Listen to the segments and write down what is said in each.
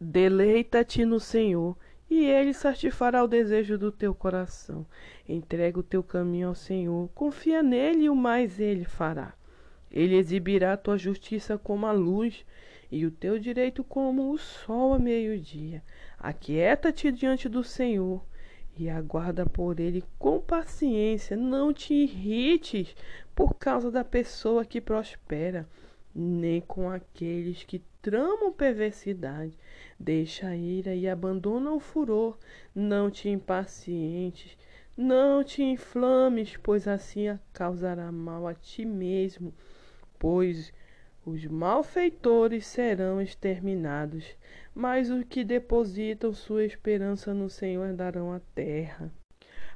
Deleita-te no Senhor, e ele satisfará o desejo do teu coração. Entrega o teu caminho ao Senhor, confia nele e o mais ele fará. Ele exibirá a tua justiça como a luz e o teu direito como o sol a meio-dia. Aquieta-te diante do Senhor e aguarda por ele com paciência. Não te irrites por causa da pessoa que prospera, nem com aqueles que tramam perversidade. Deixa a ira e abandona o furor. Não te impacientes, não te inflames, pois assim causará mal a ti mesmo. Pois os malfeitores serão exterminados, mas os que depositam sua esperança no Senhor herdarão a terra.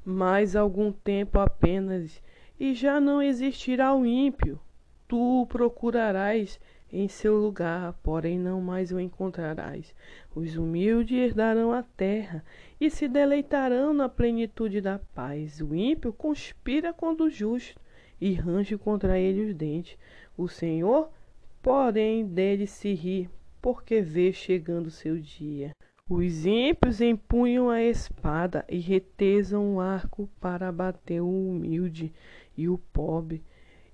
Mais algum tempo apenas, e já não existirá o ímpio. Tu o procurarás em seu lugar, porém não mais o encontrarás. Os humildes herdarão a terra e se deleitarão na plenitude da paz. O ímpio conspira contra o justo e range contra ele os dentes. O Senhor porém dele se ri, porque vê chegando seu dia. Os ímpios empunham a espada e retesam o arco para abater o humilde e o pobre,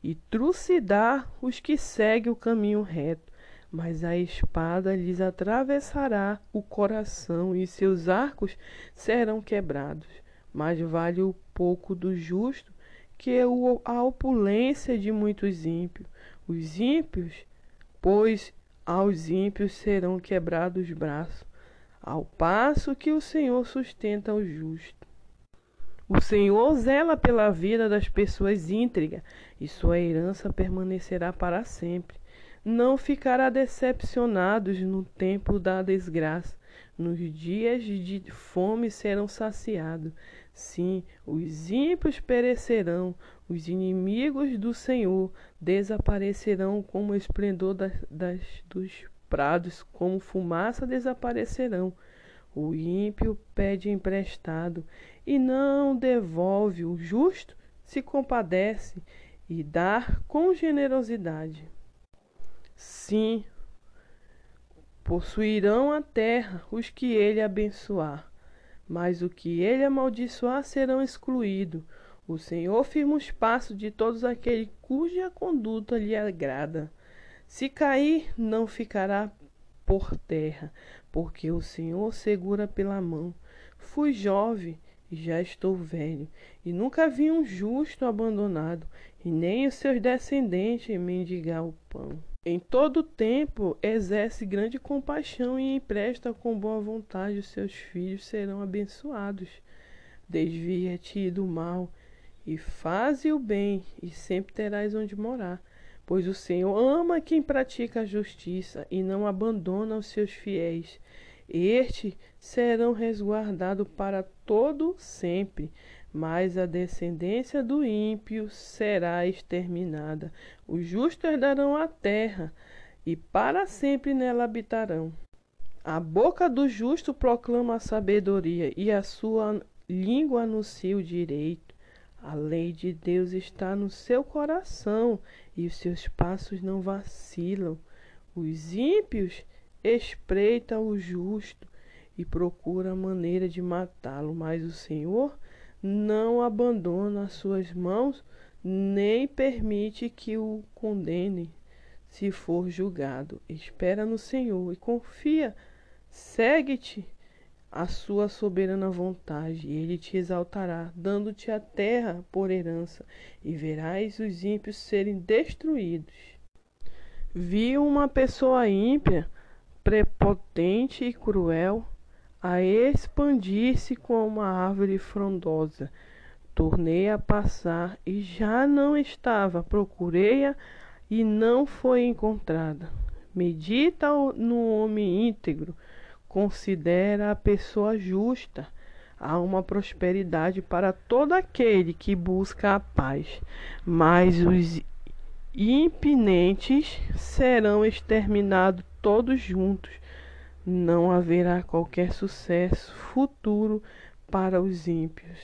e trucidar os que seguem o caminho reto. Mas a espada lhes atravessará o coração e seus arcos serão quebrados. Mais vale o pouco do justo que a opulência de muitos ímpios. Os ímpios pois aos ímpios serão quebrados os braços, ao passo que o Senhor sustenta o justo. O Senhor zela pela vida das pessoas íntegras, e sua herança permanecerá para sempre. Não ficará decepcionados no tempo da desgraça. Nos dias de fome serão saciados. Sim, os ímpios perecerão, os inimigos do Senhor desaparecerão como o esplendor das, das, dos prados, como fumaça desaparecerão. O ímpio pede emprestado e não devolve, o justo se compadece e dá com generosidade. Sim, possuirão a terra os que ele abençoar, mas o que ele amaldiçoar serão excluídos. O Senhor firma os passos de todos aqueles cuja conduta lhe agrada. Se cair, não ficará por terra, porque o Senhor segura pela mão. Fui jovem e já estou velho, e nunca vi um justo abandonado, e nem os seus descendentes mendigar o pão. Em todo tempo exerce grande compaixão e empresta com boa vontade os seus filhos serão abençoados. Desvia-te do mal e faze o bem, e sempre terás onde morar. Pois o Senhor ama quem pratica a justiça e não abandona os seus fiéis. Estes serão resguardados para todo sempre, mas a descendência do ímpio será exterminada. Os justos herdarão a terra e para sempre nela habitarão. A boca do justo proclama a sabedoria e a sua língua anuncia o direito. A lei de Deus está no seu coração e os seus passos não vacilam. Os ímpios espreitam o justo e procuram a maneira de matá-lo, mas o Senhor não abandona as suas mãos, nem permite que o condene se for julgado. Espera no Senhor e confia, segue-te a sua soberana vontade, e ele te exaltará, dando-te a terra por herança, e verás os ímpios serem destruídos. Vi uma pessoa ímpia, prepotente e cruel, a expandir-se como uma árvore frondosa. Tornei a passar e já não estava, procurei-a e não foi encontrada. Medita no homem íntegro, considera a pessoa justa. Há uma prosperidade para todo aquele que busca a paz, mas os impinentes serão exterminados todos juntos. Não haverá qualquer sucesso futuro para os ímpios.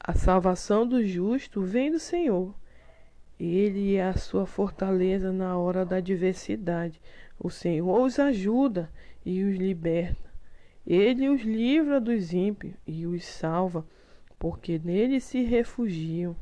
A salvação do justo vem do Senhor. Ele é a sua fortaleza na hora da adversidade. O Senhor os ajuda e os liberta. Ele os livra dos ímpios e os salva, porque nele se refugiam.